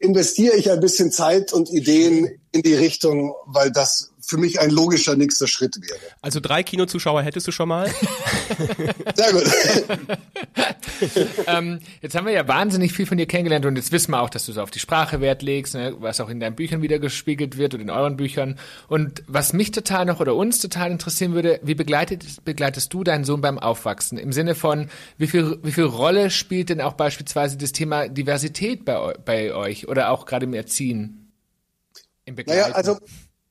investiere ich ein bisschen Zeit und Ideen in die Richtung, weil das für mich ein logischer nächster Schritt wäre. Also drei Kinozuschauer hättest du schon mal? Sehr gut. ähm, jetzt haben wir ja wahnsinnig viel von dir kennengelernt und jetzt wissen wir auch, dass du so auf die Sprache Wert legst, ne, was auch in deinen Büchern wieder gespiegelt wird und in euren Büchern. Und was mich total noch oder uns total interessieren würde, wie begleitet, begleitest du deinen Sohn beim Aufwachsen? Im Sinne von, wie viel, wie viel Rolle spielt denn auch beispielsweise das Thema Diversität bei, bei euch oder auch gerade im Erziehen? Im Begleiten? Naja, also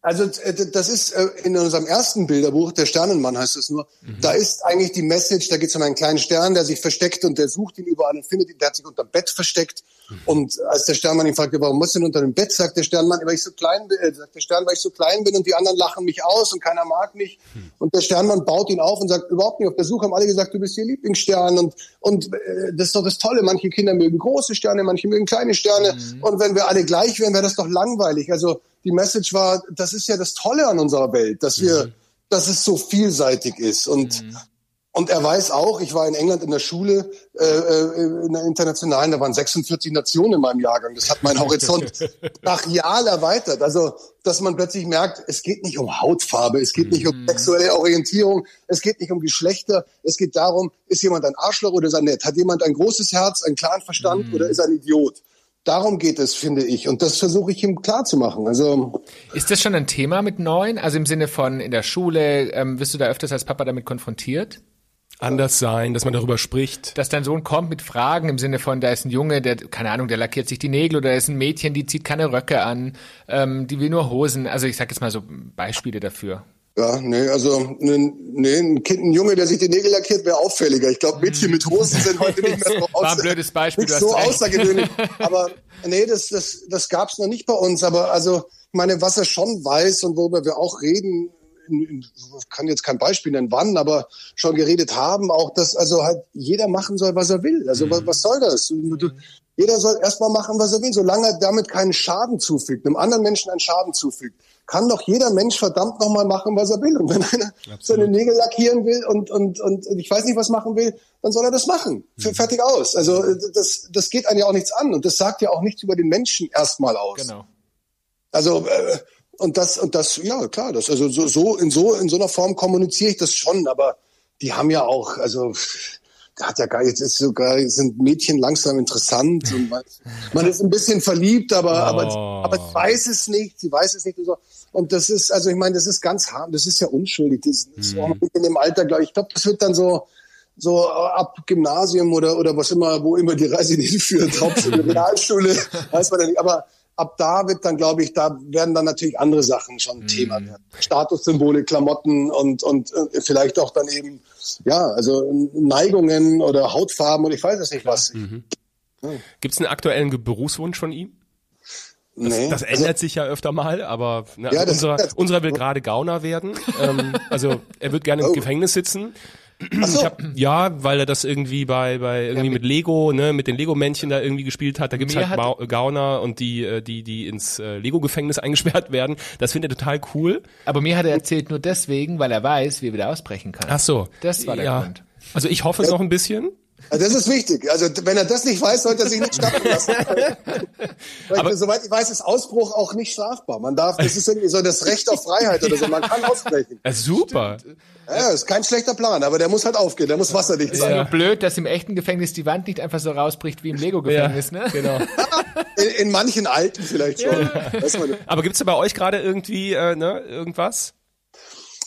also äh, das ist äh, in unserem ersten Bilderbuch, der Sternenmann heißt es nur, mhm. da ist eigentlich die Message, da geht es um einen kleinen Stern, der sich versteckt und der sucht ihn überall und findet ihn, der hat sich unter dem Bett versteckt. Mhm. Und als der Sternmann ihn fragt, warum muss denn unter dem Bett, sagt der Sternmann, weil ich so klein bin, äh, sagt der Stern, weil ich so klein bin und die anderen lachen mich aus und keiner mag mich. Mhm. Und der Sternmann baut ihn auf und sagt, überhaupt nicht, auf der Suche haben alle gesagt, du bist ihr Lieblingsstern und, und äh, das ist doch das Tolle, manche Kinder mögen große Sterne, manche mögen kleine Sterne mhm. und wenn wir alle gleich wären, wäre das doch langweilig. Also die Message war, das ist ja das Tolle an unserer Welt, dass wir, mhm. dass es so vielseitig ist. Und, mhm. und er weiß auch, ich war in England in der Schule, äh, äh in der internationalen, da waren 46 Nationen in meinem Jahrgang. Das hat meinen Horizont brachial erweitert. Also, dass man plötzlich merkt, es geht nicht um Hautfarbe, es geht nicht um mhm. sexuelle Orientierung, es geht nicht um Geschlechter, es geht darum, ist jemand ein Arschloch oder ist er nett? Hat jemand ein großes Herz, einen klaren Verstand mhm. oder ist er ein Idiot? Darum geht es, finde ich. Und das versuche ich ihm klarzumachen. Also ist das schon ein Thema mit neun? Also im Sinne von in der Schule, ähm, wirst du da öfters als Papa damit konfrontiert? Anders sein, dass man darüber spricht. Dass dein Sohn kommt mit Fragen im Sinne von, da ist ein Junge, der, keine Ahnung, der lackiert sich die Nägel oder da ist ein Mädchen, die zieht keine Röcke an, ähm, die will nur Hosen. Also ich sag jetzt mal so Beispiele dafür. Ja, nee, also ne, nee, ein Kind, ein Junge, der sich die Nägel lackiert, wäre auffälliger. Ich glaube, Mädchen mit Hosen sind heute nicht mehr so, War ein blödes Beispiel, nicht so außergewöhnlich. Aber nee, das, das, das gab's noch nicht bei uns. Aber also, ich meine, was er schon weiß und worüber wir auch reden, ich kann jetzt kein Beispiel nennen, wann, aber schon geredet haben, auch, dass also halt jeder machen soll, was er will. Also mhm. was, was soll das? Du, jeder soll erstmal machen, was er will, solange er damit keinen Schaden zufügt, einem anderen Menschen einen Schaden zufügt. Kann doch jeder Mensch verdammt nochmal machen, was er will. Und wenn einer Absolut. seine Nägel lackieren will und, und, und ich weiß nicht, was machen will, dann soll er das machen. Mhm. Fertig aus. Also das, das geht einem ja auch nichts an. Und das sagt ja auch nichts über den Menschen erstmal aus. Genau. Also äh, und das und das ja klar das also so, so in so in so einer Form kommuniziere ich das schon aber die haben ja auch also hat ja gar jetzt ist sogar sind Mädchen langsam interessant und man, man ist ein bisschen verliebt, aber oh. aber aber weiß es nicht, sie weiß es nicht und so. Und das ist also ich meine, das ist ganz hart, das ist ja unschuldig, das ist hm. auch in dem Alter, glaube ich. Ich glaube, das wird dann so so ab Gymnasium oder oder was immer, wo immer die Reise hinführt, Hauptschule, Realschule, weiß man ja nicht, aber ab da wird dann, glaube ich, da werden dann natürlich andere Sachen schon mhm. Thema werden. Statussymbole, Klamotten und, und äh, vielleicht auch dann eben, ja, also Neigungen oder Hautfarben und ich weiß es nicht was. Mhm. Ja. Gibt es einen aktuellen Berufswunsch von ihm? Das, nee. das ändert also, sich ja öfter mal, aber ne, ja, also unserer, unserer will gerade Gauner werden. ähm, also er wird gerne im oh. Gefängnis sitzen. So. Hab, ja, weil er das irgendwie bei bei irgendwie ja, mit, mit, Lego, ne, mit den Lego Männchen da irgendwie gespielt hat. Da gibt's halt ba Gauner und die äh, die die ins äh, Lego Gefängnis eingesperrt werden. Das findet er total cool. Aber mir hat er erzählt nur deswegen, weil er weiß, wie er wieder ausbrechen kann. Ach so. Das war der ja. Grund. Also ich hoffe es noch ein bisschen. Also das ist wichtig. Also wenn er das nicht weiß, sollte er sich nicht schnappen lassen. Aber soweit ich weiß, ist Ausbruch auch nicht strafbar. Man darf, das ist irgendwie so das Recht auf Freiheit oder so. Man kann ausbrechen. Ja, super. Ja, ist kein schlechter Plan, aber der muss halt aufgehen, der muss wasserdicht Ist sein. ja nur blöd, dass im echten Gefängnis die Wand nicht einfach so rausbricht wie im Lego-Gefängnis, ne? Genau. In, in manchen alten vielleicht schon. Nicht. Aber gibt's da bei euch gerade irgendwie äh, ne, irgendwas?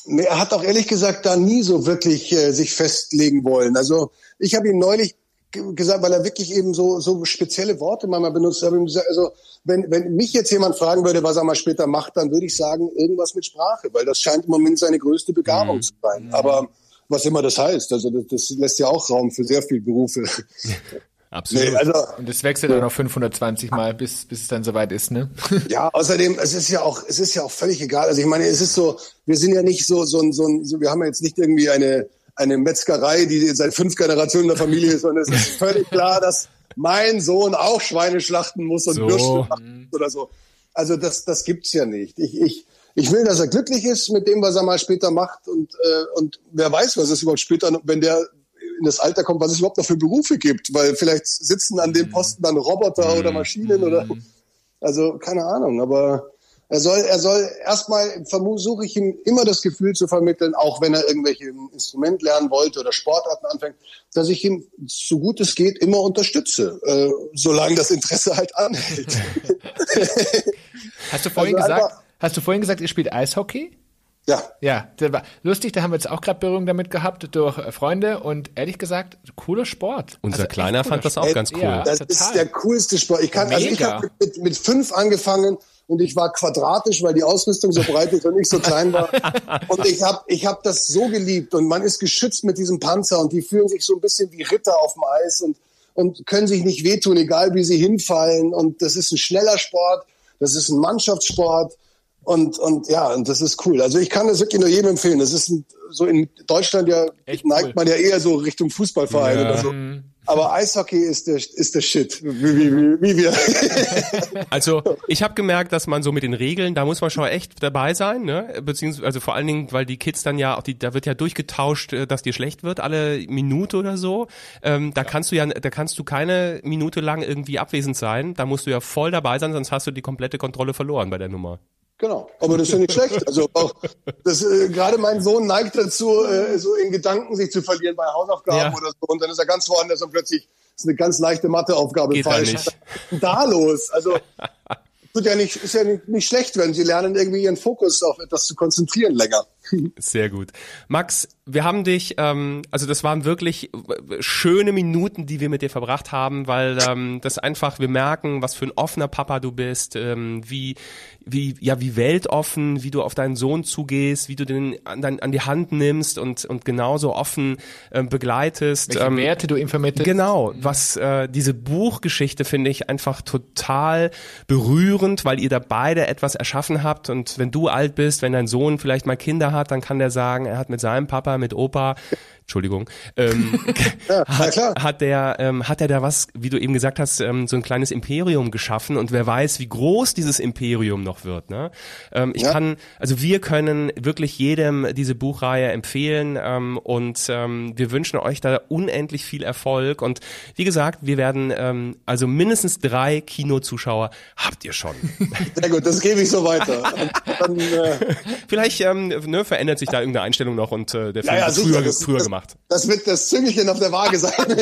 Nee, er hat auch ehrlich gesagt da nie so wirklich äh, sich festlegen wollen. Also ich habe ihm neulich gesagt, weil er wirklich eben so so spezielle Worte manchmal benutzt. Hab ihm gesagt, also wenn wenn mich jetzt jemand fragen würde, was er mal später macht, dann würde ich sagen irgendwas mit Sprache, weil das scheint im Moment seine größte Begabung zu sein. Aber was immer das heißt, also das, das lässt ja auch Raum für sehr viele Berufe. Absolut. Nee, also Und es wechselt dann noch 520 Mal, bis, bis es dann soweit ist, ne? Ja, außerdem, es ist ja auch, es ist ja auch völlig egal. Also ich meine, es ist so, wir sind ja nicht so, so ein, so ein, so, wir haben ja jetzt nicht irgendwie eine, eine Metzgerei, die seit fünf Generationen in der Familie ist, sondern es ist völlig klar, dass mein Sohn auch Schweine schlachten muss und So. Würste machen muss oder so. Also das, das gibt's ja nicht. Ich, ich, ich will, dass er glücklich ist mit dem, was er mal später macht. Und, äh, und wer weiß, was es überhaupt später, wenn der in das Alter kommt, was es überhaupt noch für Berufe gibt, weil vielleicht sitzen an dem Posten dann Roboter oder Maschinen oder also keine Ahnung, aber er soll, er soll erstmal versuche ich ihm immer das Gefühl zu vermitteln, auch wenn er irgendwelche Instrument lernen wollte oder Sportarten anfängt, dass ich ihm so gut es geht immer unterstütze, äh, solange das Interesse halt anhält. Hast du vorhin Also gesagt, einfach- hast du vorhin gesagt, ihr spielt Eishockey? ja, Ja, das war lustig, da haben wir jetzt auch gerade Berührung damit gehabt durch äh, Freunde und ehrlich gesagt, cooler Sport. Unser Also Kleiner fand das auch ganz cool. Ja, das total. ist der coolste Sport. Ich kann, also ich Mega. habe mit, mit fünf angefangen und ich war quadratisch, weil die Ausrüstung so breit ist und ich so klein war. Und ich habe ich hab das so geliebt und man ist geschützt mit diesem Panzer und die fühlen sich so ein bisschen wie Ritter auf dem Eis und, und können sich nicht wehtun, egal wie sie hinfallen. Und das ist ein schneller Sport, das ist ein Mannschaftssport. Und, und ja, und das ist cool. Also ich kann das wirklich nur jedem empfehlen. Das ist ein, so in Deutschland ja, Echt neigt cool. man ja eher so Richtung Fußballverein Ja. oder so. Aber Eishockey ist der, ist der Shit, wie, wie, wie, wie wir. Also ich habe gemerkt, dass man so mit den Regeln, da muss man schon echt dabei sein, ne? Beziehungsweise also vor allen Dingen, weil die Kids dann ja auch die, da wird ja durchgetauscht, äh, dass dir schlecht wird alle Minute oder so. Ähm, da kannst du ja, da kannst du keine Minute lang irgendwie abwesend sein. Da musst du ja voll dabei sein, sonst hast du die komplette Kontrolle verloren bei der Nummer. Genau, aber das ist ja nicht schlecht. Also auch das, äh, gerade mein Sohn neigt dazu, äh, so in Gedanken sich zu verlieren bei Hausaufgaben Ja. oder so. Und dann ist er ganz woanders und plötzlich ist eine ganz leichte Matheaufgabe Geht da falsch. nicht. Da los? Also tut ja nicht, ist ja nicht, nicht schlecht, wenn sie lernen, irgendwie ihren Fokus auf etwas zu konzentrieren länger. Sehr gut. Max, wir haben dich, ähm, also das waren wirklich äh, schöne Minuten, die wir mit dir verbracht haben, weil ähm, das einfach, wir merken, was für ein offener Papa du bist, ähm, wie, wie, ja, wie weltoffen, wie du auf deinen Sohn zugehst, wie du den an, dein, an die Hand nimmst und, und genauso offen ähm, begleitest. Welche ähm, Werte du ihm vermittelst. Genau, was äh, diese Buchgeschichte finde ich einfach total berührend, weil ihr da beide etwas erschaffen habt und wenn du alt bist, wenn dein Sohn vielleicht mal Kinder hat, dann kann der sagen, er hat mit seinem Papa, mit Opa, Entschuldigung, ähm, hat, klar. hat der ähm, hat er da was, wie du eben gesagt hast, ähm, so ein kleines Imperium geschaffen und wer weiß, wie groß dieses Imperium noch wird. Ne? Ähm, ich Ja. kann, also wir können wirklich jedem diese Buchreihe empfehlen ähm, und ähm, wir wünschen euch da unendlich viel Erfolg und wie gesagt, wir werden ähm, also mindestens drei Kinozuschauer habt ihr schon. Sehr gut, das gebe ich so weiter. Dann, äh, Vielleicht ähm, ne, verändert sich da irgendeine Einstellung noch und äh, der Film ja, sicher, früher, das- früher das- gemacht. Das wird das Züngelchen auf der Waage sein.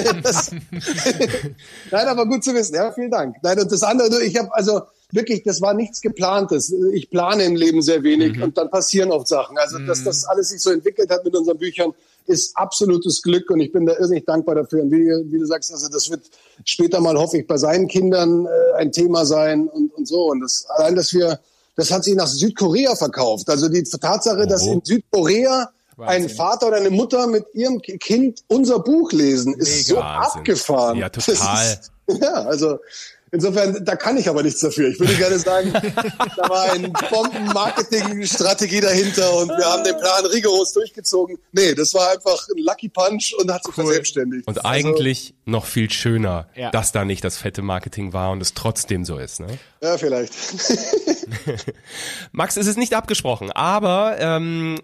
Nein, aber gut zu wissen. Ja, vielen Dank. Nein, und das andere, ich habe also wirklich, das war nichts geplantes. Ich plane im Leben sehr wenig und dann passieren oft Sachen. Also, dass das alles sich so entwickelt hat mit unseren Büchern, ist absolutes Glück und ich bin da irrsinnig dankbar dafür. Und wie, wie du sagst, also das wird später mal, hoffe ich, bei seinen Kindern äh, ein Thema sein und, und so. Und das, allein, dass wir, das hat sich nach Südkorea verkauft. Also die Tatsache, dass Oh. in Südkorea ein Wahnsinn. Vater oder eine Mutter mit ihrem Ki- Kind unser Buch lesen, ist so Wahnsinn. abgefahren. Ja, Das total. Ist, ja, also insofern, da kann ich aber nichts dafür. Ich würde gerne sagen, da war eine Bomben-Marketing-Strategie dahinter und wir haben den Plan rigoros durchgezogen. Nee, das war einfach ein Lucky Punch und hat sich verselbstständigt. Und Also, eigentlich noch viel schöner, Ja. dass da nicht das fette Marketing war und es trotzdem so ist. Ne? ja, vielleicht. Max, es ist nicht abgesprochen, aber ähm,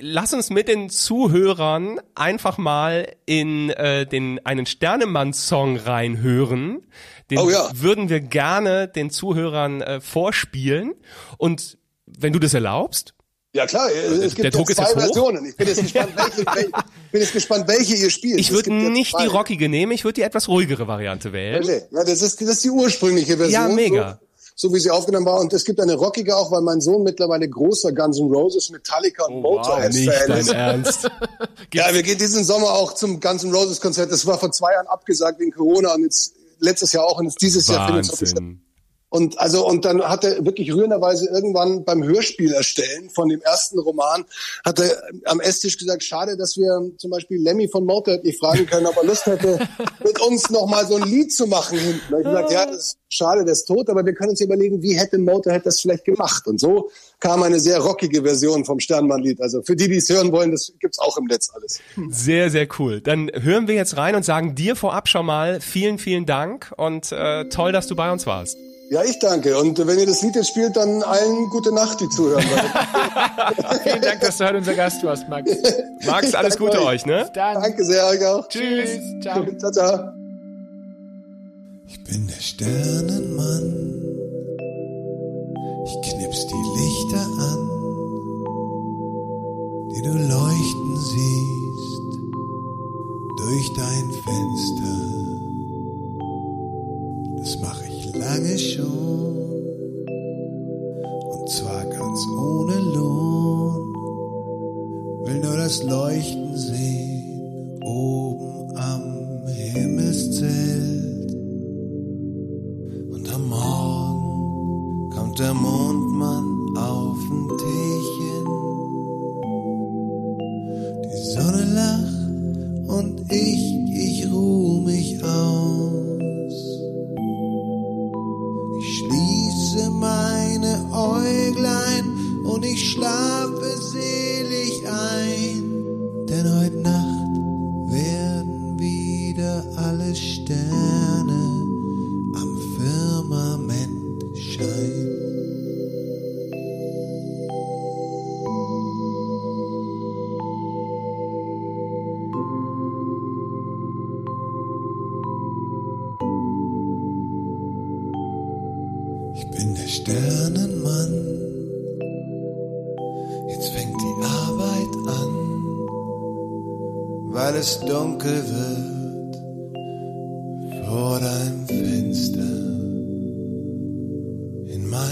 lass uns mit den Zuhörern einfach mal in äh, den einen Sternemann-Song reinhören. Den Oh ja. würden wir gerne den Zuhörern äh, vorspielen. Und wenn du das erlaubst, Ja klar, es gibt der Druck ja ist zwei jetzt hoch. Versionen. Ich bin jetzt gespannt, welche, welche, bin jetzt gespannt, welche ihr spielt. ich würde nicht die zwei. rockige nehmen, ich würde die etwas ruhigere Variante wählen. Okay. Ja, das ist, das ist die ursprüngliche Version. Ja, mega. So, so wie sie aufgenommen war. Und es gibt eine rockige auch, weil mein Sohn mittlerweile großer Guns N' Roses, Metallica und Motorhead-Fan ist. Ernst. Ja, wir gehen diesen Sommer auch zum Guns N' Roses Konzert. Das war vor zwei Jahren abgesagt wegen Corona und jetzt letztes Jahr auch und jetzt dieses Jahr findet es Wahnsinn. Und also und dann hat er wirklich rührenderweise irgendwann beim Hörspiel erstellen von dem ersten Roman hat er am Esstisch gesagt, schade, dass wir zum Beispiel Lemmy von Motorhead nicht fragen können, ob er Lust hätte, mit uns noch mal so ein Lied zu machen hinten. Hab ich gesagt, ja, das ist schade, der ist tot, aber wir können uns überlegen, wie hätte Motorhead das vielleicht gemacht? Und so kam eine sehr rockige Version vom Sternmann-Lied. Also für die, die es hören wollen, das gibt's auch im Netz alles. Sehr, sehr cool. Dann hören wir jetzt rein und sagen dir vorab schon mal vielen, vielen Dank und äh, toll, dass du bei uns warst. Ja, ich danke. Und wenn ihr das Lied jetzt spielt, dann allen gute Nacht, die zuhören. Vielen Dank, dass du heute unser Gast warst, Max. Max, Ich alles Gute euch. euch, ne? Dann. danke sehr, euch auch. Tschüss. Ciao. Ciao, ciao. Ich bin der Sternenmann. Ich knips die Lichter an, die du leuchten siehst durch dein Fenster. Lange schon und zwar ganz ohne Lohn. Will nur das Leuchten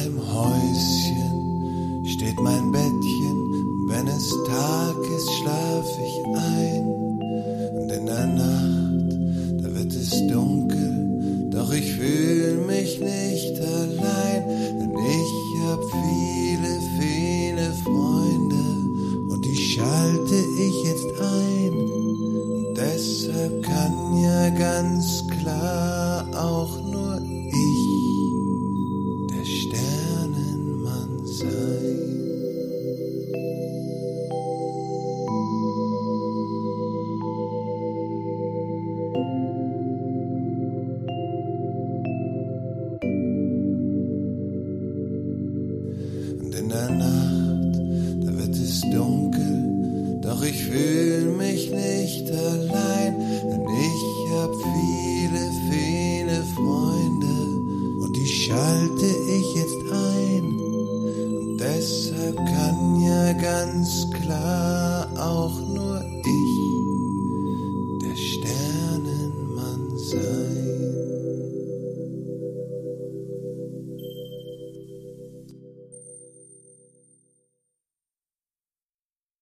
meinem Häuschen steht mein Bettchen, wenn es Tag ist, schlaf ich ein.